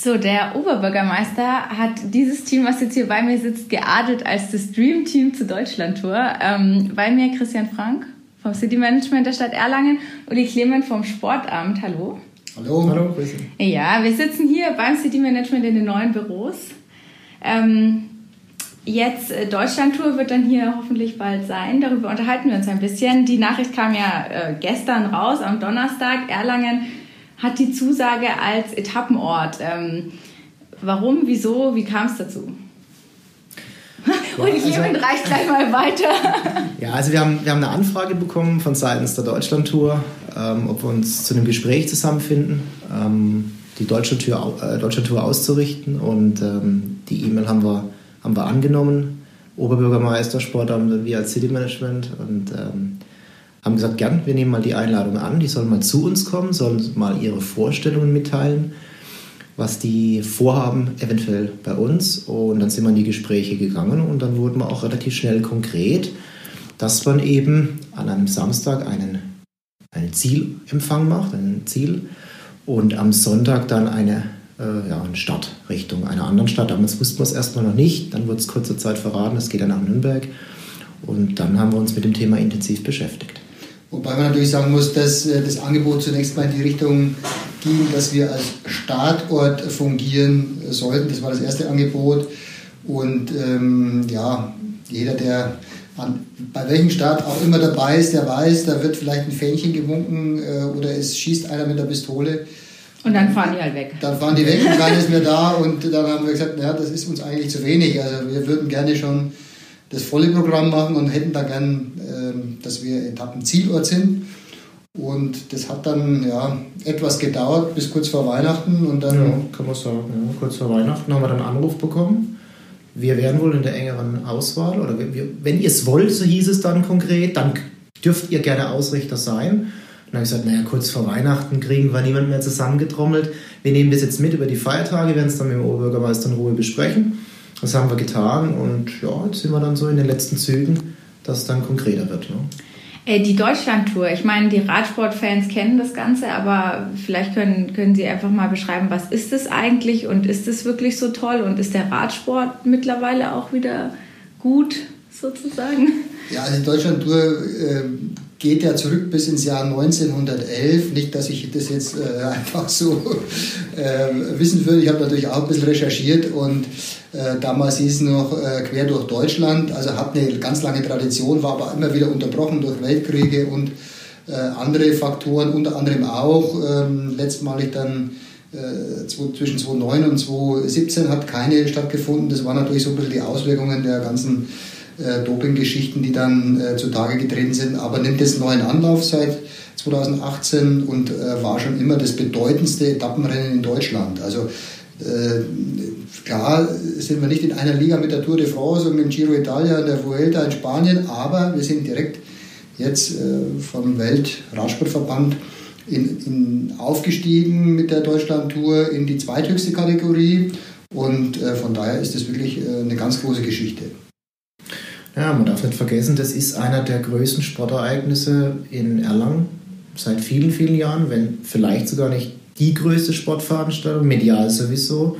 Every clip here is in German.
So, der Oberbürgermeister hat dieses Team, was jetzt hier bei mir sitzt, geadelt als das Dream Team zur Deutschlandtour. Ähm, bei mir Christian Frank vom City Management der Stadt Erlangen, Uli Clement vom Sportamt. Hallo. Hallo. Hallo, grüße. Ja, wir sitzen hier beim City Management in den neuen Büros. Ähm, jetzt äh, Deutschlandtour wird dann hier hoffentlich bald sein. Darüber unterhalten wir uns ein bisschen. Die Nachricht kam ja äh, gestern raus, am Donnerstag. Erlangen hat die Zusage als Etappenort. Ähm, warum, wieso, wie kam es dazu? Ja, Und ich also, reicht gleich mal weiter. Ja, also wir haben, wir haben eine Anfrage bekommen von seitens der Deutschlandtour, ähm, ob wir uns zu einem Gespräch zusammenfinden, ähm, die Deutschlandtour, äh, Deutschlandtour auszurichten. Und ähm, die E-Mail haben wir, haben wir angenommen. Oberbürgermeister, Sportamt, wir als City Management. Und ähm, haben gesagt, gern, wir nehmen mal die Einladung an, die sollen mal zu uns kommen, sollen mal ihre Vorstellungen mitteilen, was die vorhaben, eventuell bei uns. Und dann sind wir in die Gespräche gegangen und dann wurden wir auch relativ schnell konkret, dass man eben an einem Samstag einen, einen Zielempfang macht, ein Ziel, und am Sonntag dann eine, äh, ja, eine Startrichtung einer anderen Stadt. Damals wussten wir es erstmal noch nicht, dann wurde es kurze Zeit verraten, es geht dann nach Nürnberg. Und dann haben wir uns mit dem Thema intensiv beschäftigt. Wobei man natürlich sagen muss, dass äh, das Angebot zunächst mal in die Richtung ging, dass wir als Startort fungieren sollten. Das war das erste Angebot. Und ähm, ja, jeder, der an, bei welchem Start auch immer dabei ist, der weiß, da wird vielleicht ein Fähnchen gewunken äh, oder es schießt einer mit der Pistole. Und dann fahren die halt weg. Dann fahren die weg und keiner ist mehr da. Und dann haben wir gesagt, naja, das ist uns eigentlich zu wenig. Also wir würden gerne schon das volle Programm machen und hätten da gern, äh, dass wir Etappenzielort sind. Und das hat dann ja, etwas gedauert bis kurz vor Weihnachten und dann. Ja, kann man sagen. Ja. Kurz vor Weihnachten haben wir dann einen Anruf bekommen. Wir wären wohl in der engeren Auswahl oder wir, wenn ihr es wollt, so hieß es dann konkret, dann dürft ihr gerne Ausrichter sein. Dann habe ich gesagt, naja, kurz vor Weihnachten kriegen wir niemanden mehr zusammengetrommelt. Wir nehmen das jetzt mit über die Feiertage, werden es dann mit dem Oberbürgermeister in Ruhe besprechen. Das haben wir getan und ja, jetzt sind wir dann so in den letzten Zügen, dass es dann konkreter wird. Ne? Äh, die Deutschlandtour, ich meine, die Radsportfans kennen das Ganze, aber vielleicht können, können Sie einfach mal beschreiben, was ist es eigentlich und ist es wirklich so toll und ist der Radsport mittlerweile auch wieder gut sozusagen? Ja, also die Deutschlandtour äh, geht ja zurück bis ins Jahr 1911. Nicht, dass ich das jetzt äh, einfach so äh, wissen würde. Ich habe natürlich auch ein bisschen recherchiert und äh, damals hieß es noch äh, quer durch Deutschland. Also hat eine ganz lange Tradition, war aber immer wieder unterbrochen durch Weltkriege und äh, andere Faktoren, unter anderem auch ähm, letztmalig dann äh, zwischen 2009 und 2017 hat keine stattgefunden. Das waren natürlich so ein bisschen die Auswirkungen der ganzen äh, Doping-Geschichten, die dann äh, zutage getreten sind, aber nimmt jetzt neuen Anlauf seit 2018 und äh, war schon immer das bedeutendste Etappenrennen in Deutschland. Also äh, klar sind wir nicht in einer Liga mit der Tour de France und mit dem Giro Italia und der Vuelta in Spanien, aber wir sind direkt jetzt äh, vom Weltradsportverband in, in aufgestiegen mit der Deutschland-Tour in die zweithöchste Kategorie und äh, von daher ist das wirklich äh, eine ganz große Geschichte. Ja, man darf nicht vergessen, das ist einer der größten Sportereignisse in Erlangen seit vielen, vielen Jahren, wenn vielleicht sogar nicht die größte Sportveranstaltung, medial sowieso.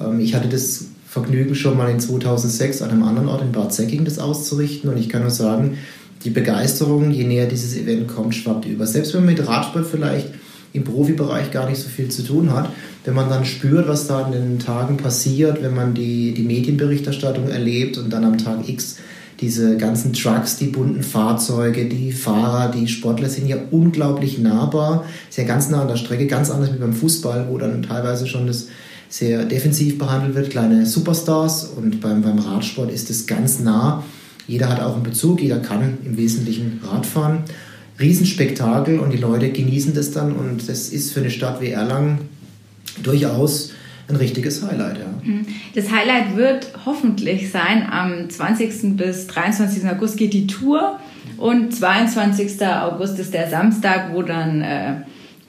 Ähm, ich hatte das Vergnügen schon mal in 2006 an einem anderen Ort in Bad Säcking das auszurichten und ich kann nur sagen, die Begeisterung, je näher dieses Event kommt, schwappt über. Selbst wenn man mit Radsport vielleicht im Profibereich gar nicht so viel zu tun hat, wenn man dann spürt, was da in den Tagen passiert, wenn man die, die Medienberichterstattung erlebt und dann am Tag X diese ganzen Trucks, die bunten Fahrzeuge, die Fahrer, die Sportler sind ja unglaublich nahbar, sehr ganz nah an der Strecke, ganz anders wie beim Fußball, wo dann teilweise schon das sehr defensiv behandelt wird, kleine Superstars und beim, beim Radsport ist es ganz nah. Jeder hat auch einen Bezug, jeder kann im Wesentlichen Radfahren. Riesenspektakel und die Leute genießen das dann und das ist für eine Stadt wie Erlangen durchaus ein richtiges Highlight. Ja. Mhm. Das Highlight wird hoffentlich sein, am 20. bis 23. August geht die Tour und 22. August ist der Samstag, wo dann äh,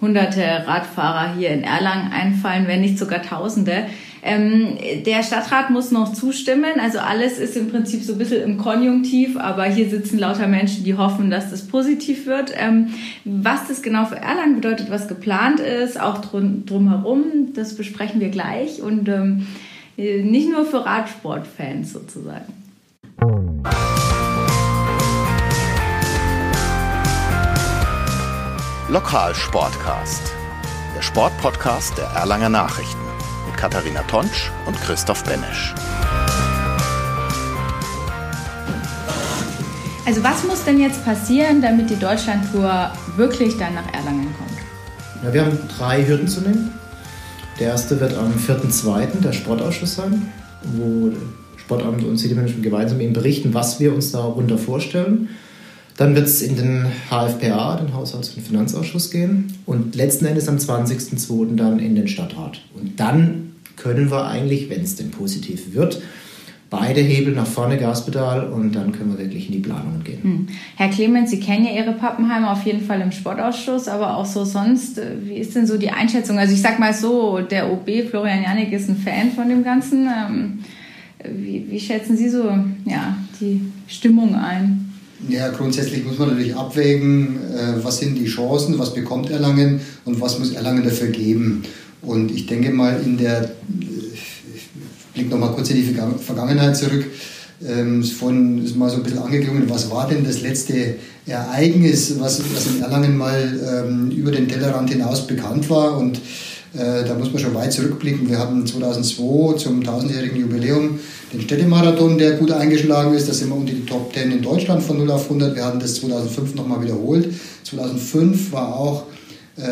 hunderte Radfahrer hier in Erlangen einfallen, wenn nicht sogar Tausende. Ähm, der Stadtrat muss noch zustimmen. Also alles ist im Prinzip so ein bisschen im Konjunktiv, aber hier sitzen lauter Menschen, die hoffen, dass das positiv wird. Ähm, was das genau für Erlangen bedeutet, was geplant ist, auch drum, drumherum, das besprechen wir gleich. Und ähm, nicht nur für Radsportfans sozusagen. Lokalsportcast, der Sportpodcast der Erlanger Nachrichten Katharina Tonsch und Christoph Benesch. Also was muss denn jetzt passieren, damit die Deutschlandtour wirklich dann nach Erlangen kommt? Ja, wir haben drei Hürden zu nehmen. Der erste wird am 4.2. der Sportausschuss sein, wo Sportamt und City Management gemeinsam eben berichten, was wir uns darunter vorstellen. Dann wird es in den HFPA, den Haushalts- und Finanzausschuss, gehen und letzten Endes am 20.02. dann in den Stadtrat. Und dann können wir eigentlich, wenn es denn positiv wird, beide Hebel nach vorne, Gaspedal und dann können wir wirklich in die Planungen gehen. Hm. Herr Clemens, Sie kennen ja Ihre Pappenheimer auf jeden Fall im Sportausschuss, aber auch so sonst, äh, wie ist denn so die Einschätzung? Also ich sag mal so, der OB Florian Janik ist ein Fan von dem Ganzen. Ähm, wie, wie schätzen Sie so ja, die Stimmung ein? Ja, grundsätzlich muss man natürlich abwägen, äh, was sind die Chancen, was bekommt Erlangen und was muss Erlangen dafür geben. Und ich denke mal, in der, ich blicke nochmal kurz in die Vergangenheit zurück, ähm, vorhin ist mal so ein bisschen angeklungen, was war denn das letzte Ereignis, was, was in Erlangen mal ähm, über den Tellerrand hinaus bekannt war und äh, da muss man schon weit zurückblicken. Wir hatten 2002 zum 1000-jährigen Jubiläum den Städtemarathon, der gut eingeschlagen ist. Da sind wir unter die Top 10 in Deutschland von 0 auf 100. Wir hatten das 2005 nochmal wiederholt. 2005 war auch äh,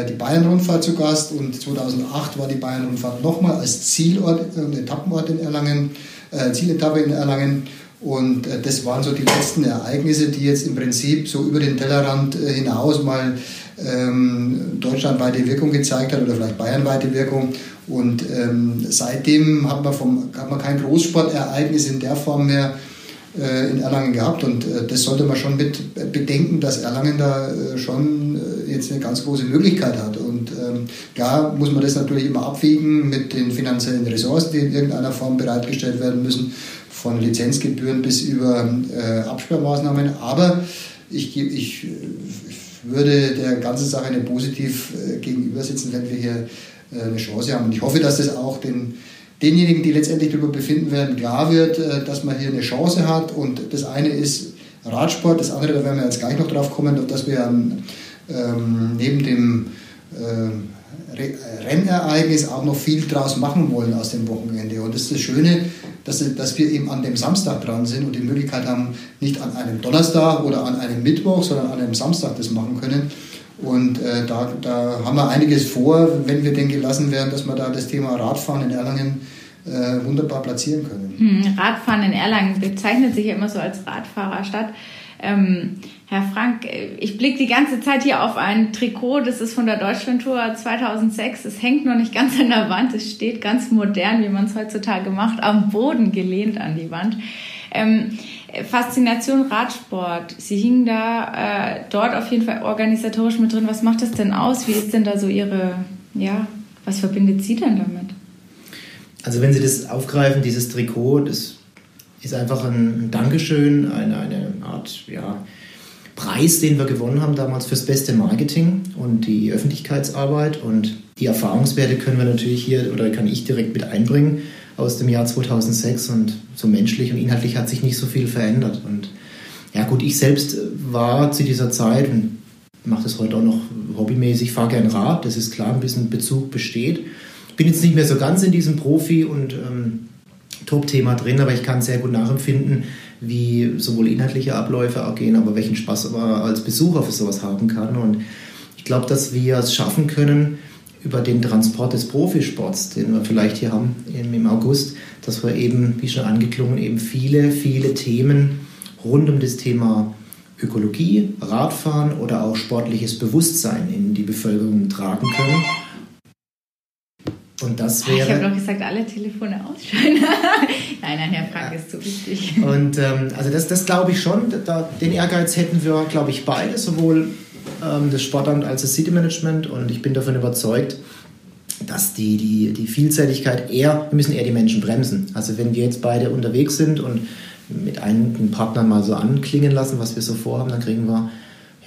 die Bayern-Rundfahrt zu Gast und 2008 war die Bayern-Rundfahrt nochmal als Zielort und äh, Etappenort in Erlangen, äh, Zieletappe in Erlangen. Und äh, das waren so die letzten Ereignisse, die jetzt im Prinzip so über den Tellerrand äh, hinaus mal ähm, deutschlandweite Wirkung gezeigt hat oder vielleicht bayernweite Wirkung. Und ähm, seitdem hat man, vom, hat man kein Großsportereignis in der Form mehr äh, in Erlangen gehabt. Und äh, das sollte man schon mit bedenken, dass Erlangen da äh, schon äh, jetzt eine ganz große Möglichkeit hat. Und ähm, klar muss man das natürlich immer abwiegen mit den finanziellen Ressourcen, die in irgendeiner Form bereitgestellt werden müssen, von Lizenzgebühren bis über äh, Absperrmaßnahmen. Aber ich, ich, ich würde der ganzen Sache eine positiv äh, gegenübersetzen, wenn wir hier äh, eine Chance haben. Und ich hoffe, dass das auch den, denjenigen, die letztendlich darüber befinden werden, klar wird, äh, dass man hier eine Chance hat. Und das eine ist Radsport, das andere, da werden wir jetzt gleich noch drauf kommen, dass wir ähm, neben dem äh, Rennereignis auch noch viel draus machen wollen aus dem Wochenende. Und das ist das Schöne, dass, dass wir eben an dem Samstag dran sind und die Möglichkeit haben, nicht an einem Donnerstag oder an einem Mittwoch, sondern an einem Samstag das machen können. Und äh, da, da haben wir einiges vor, wenn wir denn gelassen werden, dass wir da das Thema Radfahren in Erlangen äh, wunderbar platzieren können. Hm, Radfahren in Erlangen bezeichnet sich ja immer so als Radfahrerstadt. Ähm, Herr Frank, ich blicke die ganze Zeit hier auf ein Trikot, das ist von der Deutschlandtour 2006. Es hängt noch nicht ganz an der Wand, es steht ganz modern, wie man es heutzutage macht, am Boden gelehnt an die Wand. Ähm, Faszination Radsport. Sie hingen da äh, dort auf jeden Fall organisatorisch mit drin. Was macht das denn aus? Wie ist denn da so Ihre, ja, was verbindet Sie denn damit? Also wenn Sie das aufgreifen, dieses Trikot, das ist einfach ein Dankeschön, eine, eine Art ja, Preis, den wir gewonnen haben damals fürs beste Marketing und die Öffentlichkeitsarbeit. Und die Erfahrungswerte können wir natürlich hier oder kann ich direkt mit einbringen aus dem Jahr 2006. Und so menschlich und inhaltlich hat sich nicht so viel verändert. Und ja, gut, ich selbst war zu dieser Zeit und mache das heute auch noch hobbymäßig, fahre gern Rad. Das ist klar, ein bisschen Bezug besteht. Ich bin jetzt nicht mehr so ganz in diesem Profi- und ähm, Top-Thema drin, aber ich kann sehr gut nachempfinden, wie sowohl inhaltliche Abläufe auch gehen, aber welchen Spaß man als Besucher für sowas haben kann. Und ich glaube, dass wir es schaffen können, über den Transport des Profisports, den wir vielleicht hier haben im August, dass wir eben, wie schon angeklungen, eben viele, viele Themen rund um das Thema Ökologie, Radfahren oder auch sportliches Bewusstsein in die Bevölkerung tragen können und das wäre. Ich habe doch gesagt, alle Telefone ausschalten. nein, nein, Herr Frank ja. ist zu wichtig. Und ähm, also das, das glaube ich schon. Da, den Ehrgeiz hätten wir, glaube ich, beide, sowohl ähm, das Sportamt als das City Management. Und ich bin davon überzeugt, dass die, die, die Vielseitigkeit eher, wir müssen eher die Menschen bremsen. Also wenn wir jetzt beide unterwegs sind und mit einigen Partnern mal so anklingen lassen, was wir so vorhaben, dann kriegen wir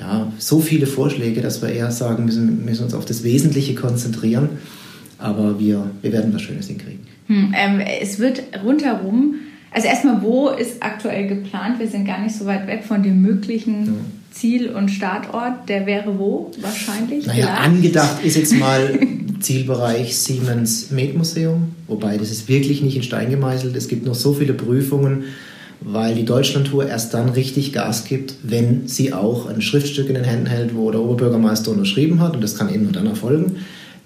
ja, so viele Vorschläge, dass wir eher sagen müssen, müssen uns auf das Wesentliche konzentrieren. Aber wir, wir werden was Schönes hinkriegen. Hm, ähm, es wird rundherum, also erstmal, wo ist aktuell geplant? Wir sind gar nicht so weit weg von dem möglichen ja. Ziel und Startort. Der wäre wo wahrscheinlich? Naja, Vielleicht? angedacht ist jetzt mal Zielbereich Siemens Med-Museum, wobei das ist wirklich nicht in Stein gemeißelt. Es gibt noch so viele Prüfungen, weil die Deutschlandtour erst dann richtig Gas gibt, wenn sie auch ein Schriftstück in den Händen hält, wo der Oberbürgermeister unterschrieben hat. Und das kann eben nur dann erfolgen,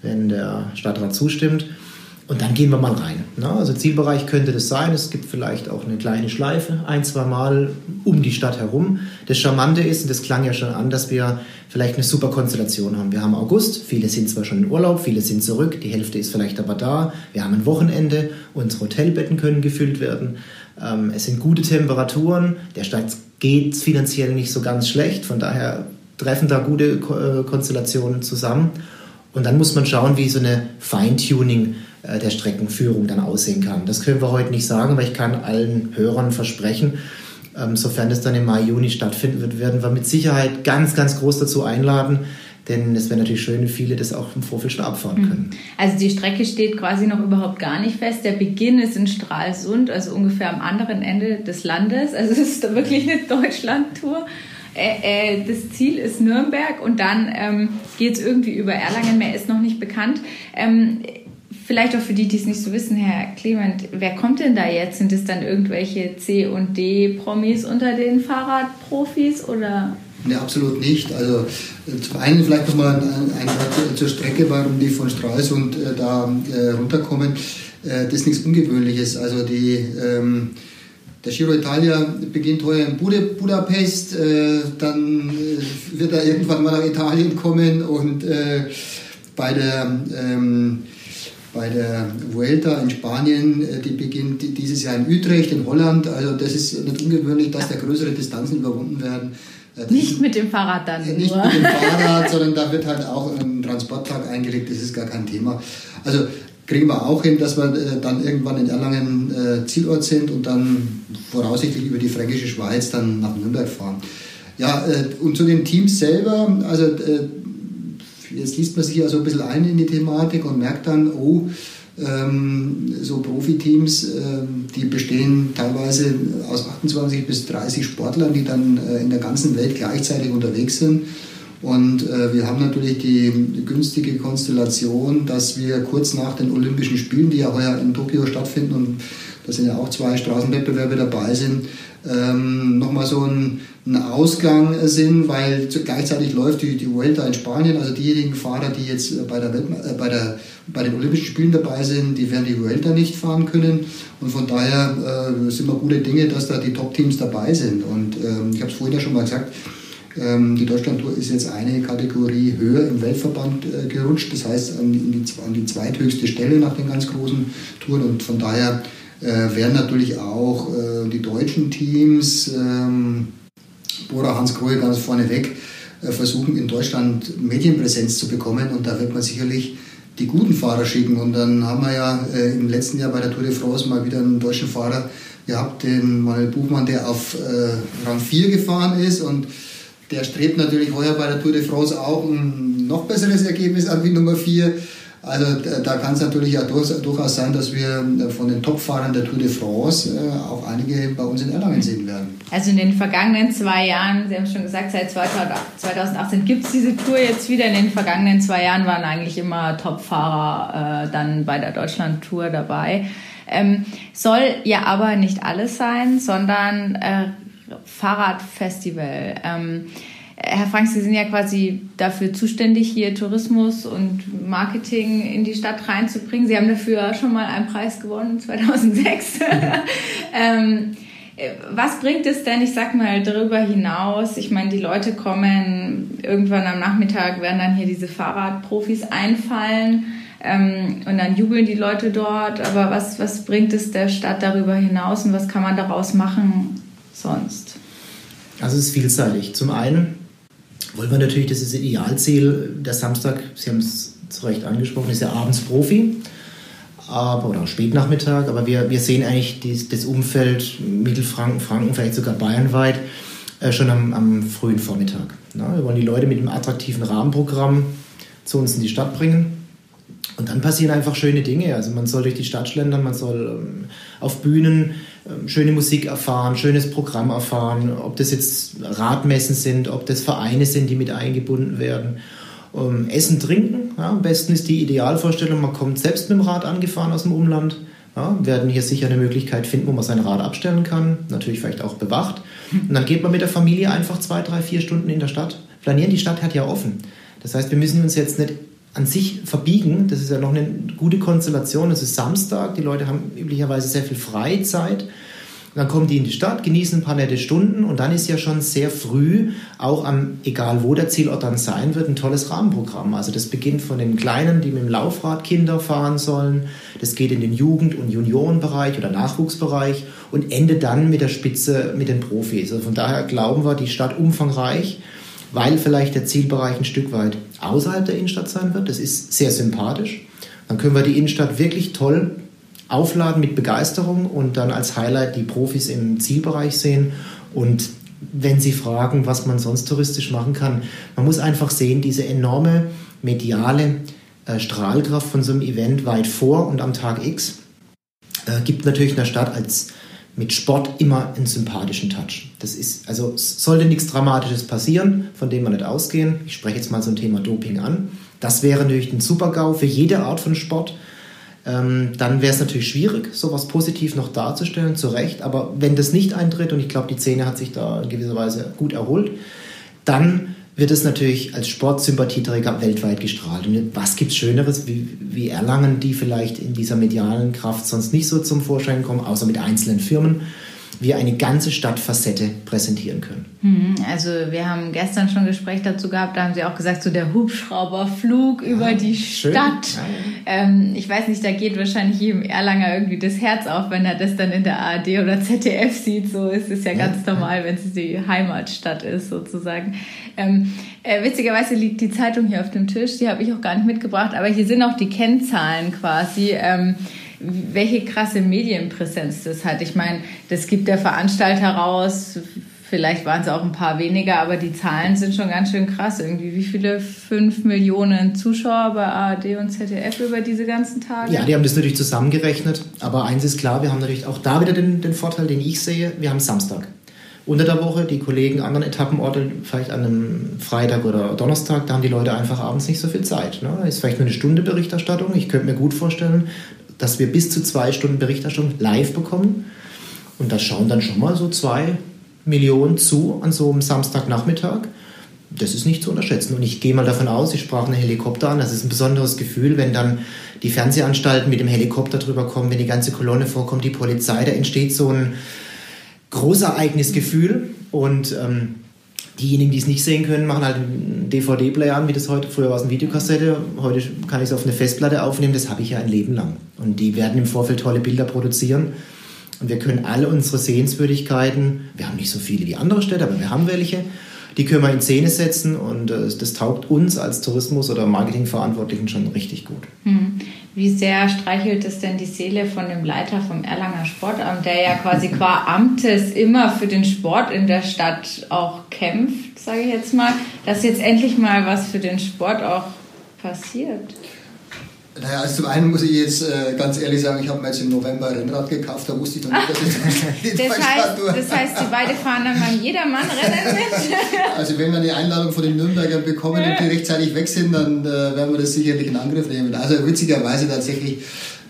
wenn der Stadtrat zustimmt. Und dann gehen wir mal rein. Ne? Also Zielbereich könnte das sein. Es gibt vielleicht auch eine kleine Schleife, ein, zwei Mal um die Stadt herum. Das Charmante ist, und das klang ja schon an, dass wir vielleicht eine super Konstellation haben. Wir haben August, viele sind zwar schon in Urlaub, viele sind zurück, die Hälfte ist vielleicht aber da. Wir haben ein Wochenende, unsere Hotelbetten können gefüllt werden. Ähm, es sind gute Temperaturen, der Stadt geht finanziell nicht so ganz schlecht, von daher treffen da gute äh, Konstellationen zusammen. Und dann muss man schauen, wie so eine Feintuning äh, der Streckenführung dann aussehen kann. Das können wir heute nicht sagen, weil ich kann allen Hörern versprechen, ähm, sofern es dann im Mai, Juni stattfinden wird, werden wir mit Sicherheit ganz, ganz groß dazu einladen. Denn es wäre natürlich schön, wenn viele das auch im Vorfeld schon abfahren hm. können. Also die Strecke steht quasi noch überhaupt gar nicht fest. Der Beginn ist in Stralsund, also ungefähr am anderen Ende des Landes. Also es ist wirklich eine Deutschlandtour. Äh, äh, das Ziel ist Nürnberg und dann ähm, geht es irgendwie über Erlangen. Mehr ist noch nicht bekannt. Ähm, Vielleicht auch für die, die es nicht so wissen, Herr Clement, wer kommt denn da jetzt? Sind es dann irgendwelche C- und D-Promis unter den Fahrradprofis oder? Ne, absolut nicht. Also zum einen vielleicht nochmal ein, ein Wort zur Strecke, warum die von Stralsund äh, da äh, runterkommen. Äh, das ist nichts Ungewöhnliches. Also die, ähm, der Giro Italia beginnt heuer in Bud Budapest, äh, dann äh, wird er irgendwann mal nach Italien kommen und äh, bei der ähm, bei der Vuelta in Spanien, äh, die beginnt dieses Jahr in Utrecht, in Holland. Also das ist nicht ungewöhnlich, dass da größere Distanzen überwunden werden. Äh, das nicht mit dem Fahrrad dann. Nicht nur. mit dem Fahrrad, sondern da wird halt auch ein Transporttag eingelegt, das ist gar kein Thema. Also kriegen wir auch hin, dass wir äh, dann irgendwann in Erlangen Zielort sind und dann voraussichtlich über die Fränkische Schweiz dann nach Nürnberg fahren. Ja, und zu den Teams selber, also jetzt liest man sich ja so ein bisschen ein in die Thematik und merkt dann, oh, ähm, so Profiteams, ähm, die bestehen teilweise aus 28 bis 30 Sportlern, die dann äh, in der ganzen Welt gleichzeitig unterwegs sind. Und äh, wir haben natürlich die günstige Konstellation, dass wir kurz nach den Olympischen Spielen, die ja heuer in Tokio stattfinden und da sind ja auch zwei Straßenwettbewerbe dabei sind, ähm, nochmal so ein, ein Ausgang sind, weil gleichzeitig läuft die, die Vuelta in Spanien. Also diejenigen Fahrer, die jetzt äh, bei, der äh, bei, der, bei den Olympischen Spielen dabei sind, die werden die Vuelta nicht fahren können. Und von daher äh, sind wir gute Dinge, dass da die Top-Teams dabei sind. Und ähm, ich habe es vorhin ja schon mal gesagt, ähm, die Deutschlandtour ist jetzt eine Kategorie höher im Weltverband äh, gerutscht. Das heißt an die zweithöchste Stelle nach den ganz großen Touren. Und von daher äh, werden natürlich auch äh, die deutschen Teams, ähm, Bora Hans Krohe ganz vorneweg, äh, versuchen in Deutschland Medienpräsenz zu bekommen und da wird man sicherlich die guten Fahrer schicken. Und dann haben wir ja äh, im letzten Jahr bei der Tour de France mal wieder einen deutschen Fahrer gehabt, den Manuel Buchmann, der auf äh, Rang 4 gefahren ist und der strebt natürlich heuer bei der Tour de France auch ein noch besseres Ergebnis an wie Nummer 4. Also da kann es natürlich ja durchaus sein, dass wir äh, von den Topfahrern der Tour de France äh, auch einige bei uns in Erlangen sehen werden. Also in den vergangenen zwei Jahren, Sie haben schon gesagt, seit 2018 gibt es diese Tour jetzt wieder. In den vergangenen zwei Jahren waren eigentlich immer Topfahrer äh, dann bei der Deutschland-Tour dabei. Ähm, soll ja aber nicht alles sein, sondern äh, Fahrradfestival. Ähm, Herr Frank, Sie sind ja quasi dafür zuständig, hier Tourismus und Marketing in die Stadt reinzubringen. Sie haben dafür schon mal einen Preis gewonnen, 2006. ähm, was bringt es denn, ich sag mal, darüber hinaus? Ich meine, die Leute kommen irgendwann am Nachmittag, werden dann hier diese Fahrradprofis einfallen ähm, und dann jubeln die Leute dort. Aber was, was bringt es der Stadt darüber hinaus und was kann man daraus machen sonst? Also es ist vielseitig. Zum einen wollen wir natürlich, das ist das Idealziel, der Samstag, Sie haben es zu Recht angesprochen, ist ja abends Profi aber, oder Spätnachmittag, aber wir, wir sehen eigentlich dies, das Umfeld Mittelfranken, Franken, vielleicht sogar bayernweit äh, schon am, am, frühen Vormittag. Na, wir wollen die Leute mit einem attraktiven Rahmenprogramm zu uns in die Stadt bringen. Und dann passieren einfach schöne Dinge. Also man soll durch die Stadt schlendern, man soll ähm, auf Bühnen schöne Musik erfahren, schönes Programm erfahren, ob das jetzt Radmessen sind, ob das Vereine sind, die mit eingebunden werden. Ähm, Essen, Trinken. Ja, am besten ist die Idealvorstellung, man kommt selbst mit dem Rad angefahren aus dem Umland. Ja, werden hier sicher eine Möglichkeit finden, wo man sein Rad abstellen kann. Natürlich vielleicht auch bewacht. Und dann geht man mit der Familie einfach zwei, drei, vier Stunden in der Stadt. Planieren, die Stadt hat ja offen. Das heißt, wir müssen uns jetzt nicht an sich verbiegen. Das ist ja noch eine gute Konstellation. Es ist Samstag, die Leute haben üblicherweise sehr viel Freizeit. dann kommen die in die Stadt, genießen ein paar nette Stunden und dann ist ja schon sehr früh, auch am, egal wo der Zielort dann sein wird, ein tolles Rahmenprogramm. Also das beginnt von den Kleinen, die mit dem Laufrad Kinder fahren sollen. Das geht in den Jugend- und Juniorenbereich oder Nachwuchsbereich und endet dann mit der Spitze mit den Profis. Also von daher glauben wir, die Stadt umfangreich weil vielleicht der Zielbereich ein Stück weit außerhalb der Innenstadt sein wird. Das ist sehr sympathisch. Dann können wir die Innenstadt wirklich toll aufladen mit Begeisterung und dann als Highlight die Profis im Zielbereich sehen. Und wenn Sie fragen, was man sonst touristisch machen kann, man muss einfach sehen, diese enorme mediale äh, Strahlkraft von so einem Event weit vor und am Tag X äh, gibt natürlich einer Stadt als mit Sport immer einen sympathischen Touch. Das ist, also sollte nichts Dramatisches passieren, von dem wir nicht ausgehen. Ich spreche jetzt mal so ein Thema Doping an. Das wäre natürlich ein Super-GAU für jede Art von Sport. Ähm, dann wäre es natürlich schwierig, sowas positiv noch darzustellen, zu Recht. Aber wenn das nicht eintritt, und ich glaube, die Szene hat sich da in gewisser Weise gut erholt, dann wird es natürlich als Sportsympathieträger weltweit gestrahlt. Und was gibt es Schöneres wie, wie Erlangen, die vielleicht in dieser medialen Kraft sonst nicht so zum Vorschein kommen, außer mit einzelnen Firmen? Wir eine ganze Stadtfacette präsentieren können. Hm, also wir haben gestern schon ein Gespräch dazu gehabt, da haben Sie auch gesagt, so der Hubschrauberflug über ah, die. Stadt. Ähm, ich weiß nicht, da geht wahrscheinlich jedem Erlanger irgendwie das Herz auf, wenn er das dann in der ARD oder ZDF sieht. So ist es ja, ja ganz normal, wenn es die Heimatstadt ist sozusagen. Ähm, äh, witzigerweise liegt die Zeitung hier auf dem Tisch, die habe ich auch gar nicht mitgebracht, aber hier sind auch die Kennzahlen quasi. Ähm, welche krasse Medienpräsenz das hat. Ich meine, das gibt der Veranstalter raus. Vielleicht waren es auch ein paar weniger, aber die Zahlen sind schon ganz schön krass. Irgendwie wie viele? Fünf Millionen Zuschauer bei ARD und ZDF über diese ganzen Tage? Ja, die haben das natürlich zusammengerechnet. Aber eins ist klar, wir haben natürlich auch da wieder den, den Vorteil, den ich sehe. Wir haben Samstag unter der Woche. Die Kollegen anderen Etappenorte, vielleicht an einem Freitag oder Donnerstag, da haben die Leute einfach abends nicht so viel Zeit. Ne? Ist vielleicht nur eine Stunde Berichterstattung. Ich könnte mir gut vorstellen, dass wir bis zu zwei Stunden Berichterstattung live bekommen. Und da schauen dann schon mal so zwei Millionen zu an so einem Samstagnachmittag. Das ist nicht zu unterschätzen. Und ich gehe mal davon aus, ich sprach einen Helikopter an, das ist ein besonderes Gefühl, wenn dann die Fernsehanstalten mit dem Helikopter drüber kommen, wenn die ganze Kolonne vorkommt, die Polizei, da entsteht so ein Großereignisgefühl. Und ähm, Diejenigen, die es nicht sehen können, machen halt einen DVD-Player an, wie das heute, früher war es eine Videokassette, heute kann ich es auf eine Festplatte aufnehmen, das habe ich ja ein Leben lang. Und die werden im Vorfeld tolle Bilder produzieren. Und wir können alle unsere Sehenswürdigkeiten, wir haben nicht so viele wie andere Städte, aber wir haben welche, die können wir in Szene setzen und äh, das taugt uns als Tourismus- oder Marketingverantwortlichen schon richtig gut. Hm. Wie sehr streichelt es denn die Seele von dem Leiter vom Erlanger Sportamt, der ja quasi qua Amtes immer für den Sport in der Stadt auch kämpft, sage ich jetzt mal, dass jetzt endlich mal was für den Sport auch passiert? Naja, also zum einen muss ich jetzt äh, ganz ehrlich sagen, ich habe mir jetzt im November ein Rennrad gekauft, da wusste ich noch nicht, dass ich das heißt, das heißt, die beiden fahren dann beim Jedermann-Rennen mit? also wenn wir eine Einladung von den Nürnbergern bekommen und die rechtzeitig weg sind, dann äh, werden wir das sicherlich in Angriff nehmen. Also witzigerweise tatsächlich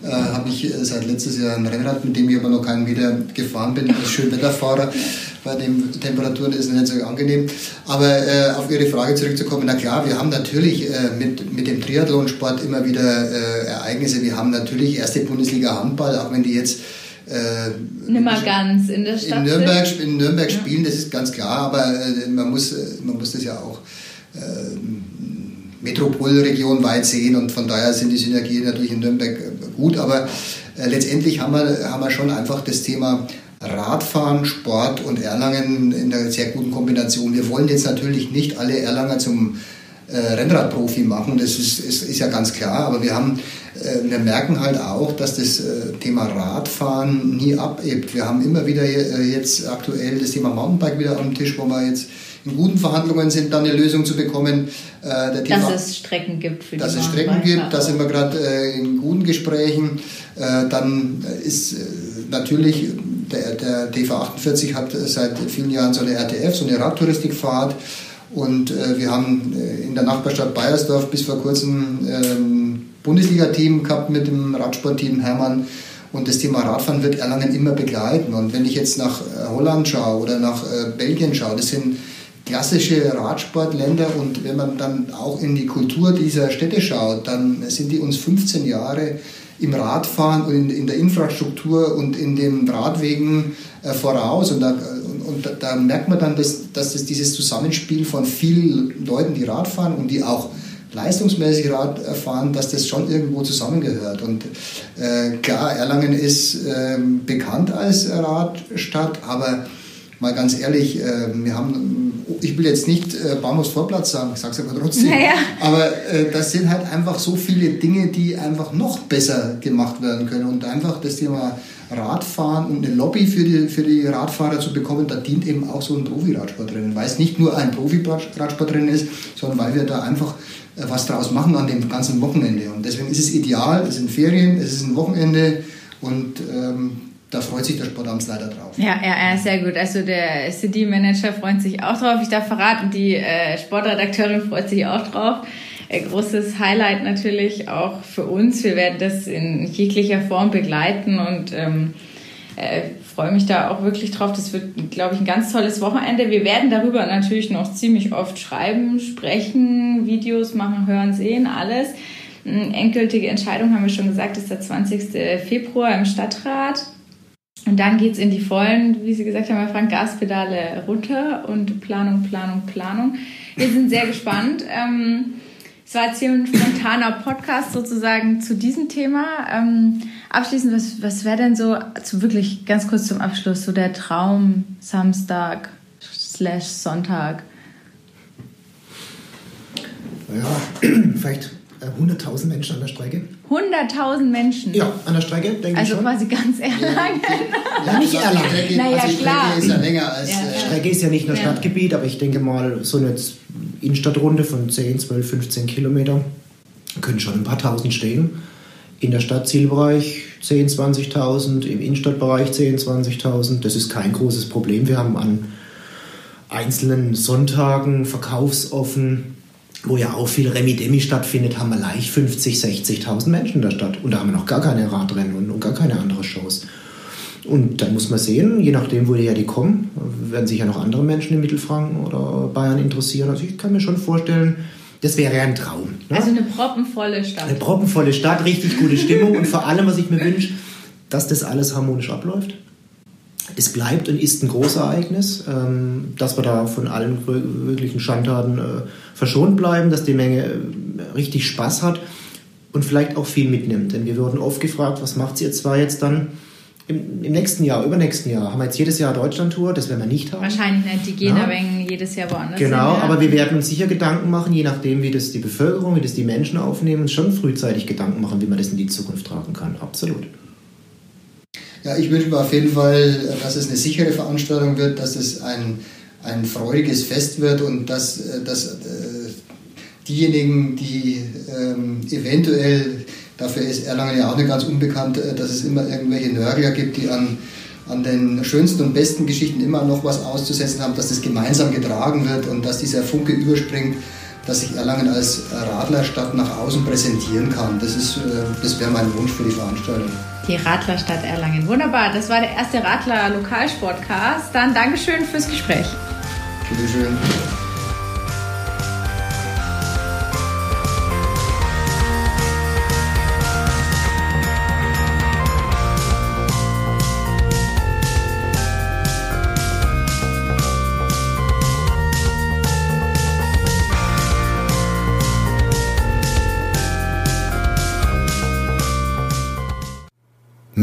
äh, habe ich äh, seit letztes Jahr ein Rennrad, mit dem ich aber noch keinen Meter gefahren bin, als Schönwetterfahrer bei den Temperaturen ist es nicht so angenehm. Aber äh, auf Ihre Frage zurückzukommen, na klar, wir haben natürlich äh, mit, mit dem Triathlonsport immer wieder äh, Ereignisse. Wir haben natürlich erste Bundesliga Handball, auch wenn die jetzt äh, Nimmer ganz in der Stadt in Nürnberg, sind. in Nürnberg ja. spielen, das ist ganz klar, aber äh, man, muss, äh, man muss das ja auch äh, Metropolregion weit sehen und von daher sind die Synergien natürlich in Nürnberg gut, aber letztendlich haben wir, haben wir schon einfach das Thema Radfahren, Sport und Erlangen in einer sehr guten Kombination. Wir wollen jetzt natürlich nicht alle Erlanger zum äh, Rennradprofi machen, das ist, ist, ist ja ganz klar, aber wir haben äh, wir merken halt auch, dass das äh, Thema Radfahren nie abebbt. Wir haben immer wieder äh, jetzt aktuell das Thema Mountainbike wieder am Tisch, wo wir jetzt in guten Verhandlungen sind, dann eine Lösung zu bekommen. Dass Thema, es Strecken gibt für Dass es Strecken gibt, da sind wir gerade in guten Gesprächen. Dann ist natürlich, der, der TV48 hat seit vielen Jahren so eine RTF, so eine Radtouristikfahrt. Und wir haben in der Nachbarstadt Bayersdorf bis vor kurzem ähm, Bundesliga-Team gehabt mit dem Radsportteam Hermann. Und das Thema Radfahren wird Erlangen immer begleiten. Und wenn ich jetzt nach äh, Holland schaue oder nach äh, Belgien schaue, das sind klassische Radsportländer. Und wenn man dann auch in die Kultur dieser Städte schaut, dann sind die uns 15 Jahre im Radfahren und in, in der Infrastruktur und in den Radwegen äh, voraus. Und da, und, und da, da, merkt man dann, dass, dass das dieses Zusammenspiel von vielen Leuten, die Radfahren und die auch leistungsmäßig Rad erfahren, dass das schon irgendwo zusammengehört. Und äh, klar, Erlangen ist äh, bekannt als Radstadt, aber mal ganz ehrlich, äh, wir haben, ich will jetzt nicht äh, Bahnhofsvorplatz sagen, ich sage es aber trotzdem, naja. aber äh, das sind halt einfach so viele Dinge, die einfach noch besser gemacht werden können und einfach das Thema Radfahren und eine Lobby für die, für die Radfahrer zu bekommen, da dient eben auch so ein Profi-Radsportrennen, weil es nicht nur ein Profi-Radsportrennen ist, sondern weil wir da einfach äh, was daraus machen an dem ganzen Wochenende. Und deswegen ist es ideal, es sind Ferien, es ist ein Wochenende und ähm, da freut sich der Sportamtsleiter drauf. Ja, ja, ja, sehr gut. Also der CD-Manager freut sich auch drauf. Ich darf verraten, die äh, Sportredakteurin freut sich auch drauf. Ein äh, großes Highlight natürlich auch für uns. Wir werden das in jeglicher Form begleiten und ähm, äh, freue mich da auch wirklich drauf. Das wird, glaube ich, ein ganz tolles Wochenende. Wir werden darüber natürlich noch ziemlich oft schreiben, sprechen, Videos machen, hören, sehen, alles. Endgültige Entscheidung, haben wir schon gesagt, ist der 20. Februar im Stadtrat. Und dann geht es in die Vollen, wie Sie gesagt haben, Herr Frank, Gaspedale runter und Planung, Planung, Planung. Wir sind sehr gespannt. Ähm, es war jetzt hier ein spontaner Podcast sozusagen zu diesem Thema. Ähm, abschließend, was, was wäre denn so, zu wirklich ganz kurz zum Abschluss, so der Traum Samstag slash Sonntag? Ja, vielleicht 100.000 äh, Menschen an der Strecke. 100.000 Menschen? Ja, an der Strecke, denke also ich schon. Also quasi ganz Erlangen. Ja, ja nicht Erlangen. Naja, also klar. Strecke ist ja länger als... Ja, äh, Strecke ist ja nicht nur Stadtgebiet, aber ich denke mal, so eine Innenstadtrunde von 10, 12, 15 Kilometern können schon ein paar Tausend stehen. In der Stadtzielbereich 10, 20.000, im Innenstadtbereich 10, 20.000. Das ist kein großes Problem. Wir haben an einzelnen Sonntagen verkaufsoffen wo ja auch viel Remi-Demi stattfindet, haben wir leicht 50, 60.000 Menschen in der Stadt. Und da haben wir noch gar keine Radrennen und, gar keine anderen Shows. Und dann muss man sehen, je nachdem, woher die kommen, werden sich ja noch andere Menschen in Mittelfranken oder Bayern interessieren. Also ich kann mir schon vorstellen, das wäre ein Traum. Ne? Also eine proppenvolle Stadt. Eine proppenvolle Stadt, richtig gute Stimmung und vor allem, was ich mir wünsche, dass das alles harmonisch abläuft es bleibt und ist ein Großereignis, ähm, dass wir da von allen möglichen Schandtaten äh, verschont bleiben, dass die Menge äh, richtig Spaß hat und vielleicht auch viel mitnimmt. Denn wir wurden oft gefragt, was macht ihr zwar jetzt dann im, im, nächsten Jahr, übernächsten Jahr? Haben wir jetzt jedes Jahr Deutschland-Tour? Das werden wir nicht haben. Wahrscheinlich nicht, die gehen ja. wegen jedes Jahr woanders Genau, hin, ja. aber wir werden uns sicher Gedanken machen, je nachdem, wie das die Bevölkerung, wie das die Menschen aufnehmen, schon frühzeitig Gedanken machen, wie man das in die Zukunft tragen kann. Absolut. Ja, ich wünsche mir auf jeden Fall, dass es eine sichere Veranstaltung wird, dass es ein, ein freudiges Fest wird und dass, äh, dass äh, diejenigen, die ähm, eventuell, dafür ist Erlangen ja auch nicht ganz unbekannt, äh, dass es immer irgendwelche Nörgler gibt, die an, an den schönsten und besten Geschichten immer noch was auszusetzen haben, dass das gemeinsam getragen wird und dass dieser Funke überspringt, dass sich Erlangen als Radlerstadt nach außen präsentieren kann. Das, ist, das wäre mein Wunsch für die Veranstaltung. Die Radlerstadt Erlangen. Wunderbar, das war der erste Radler Lokalsportcast. Dann Dankeschön fürs Gespräch. Bitteschön.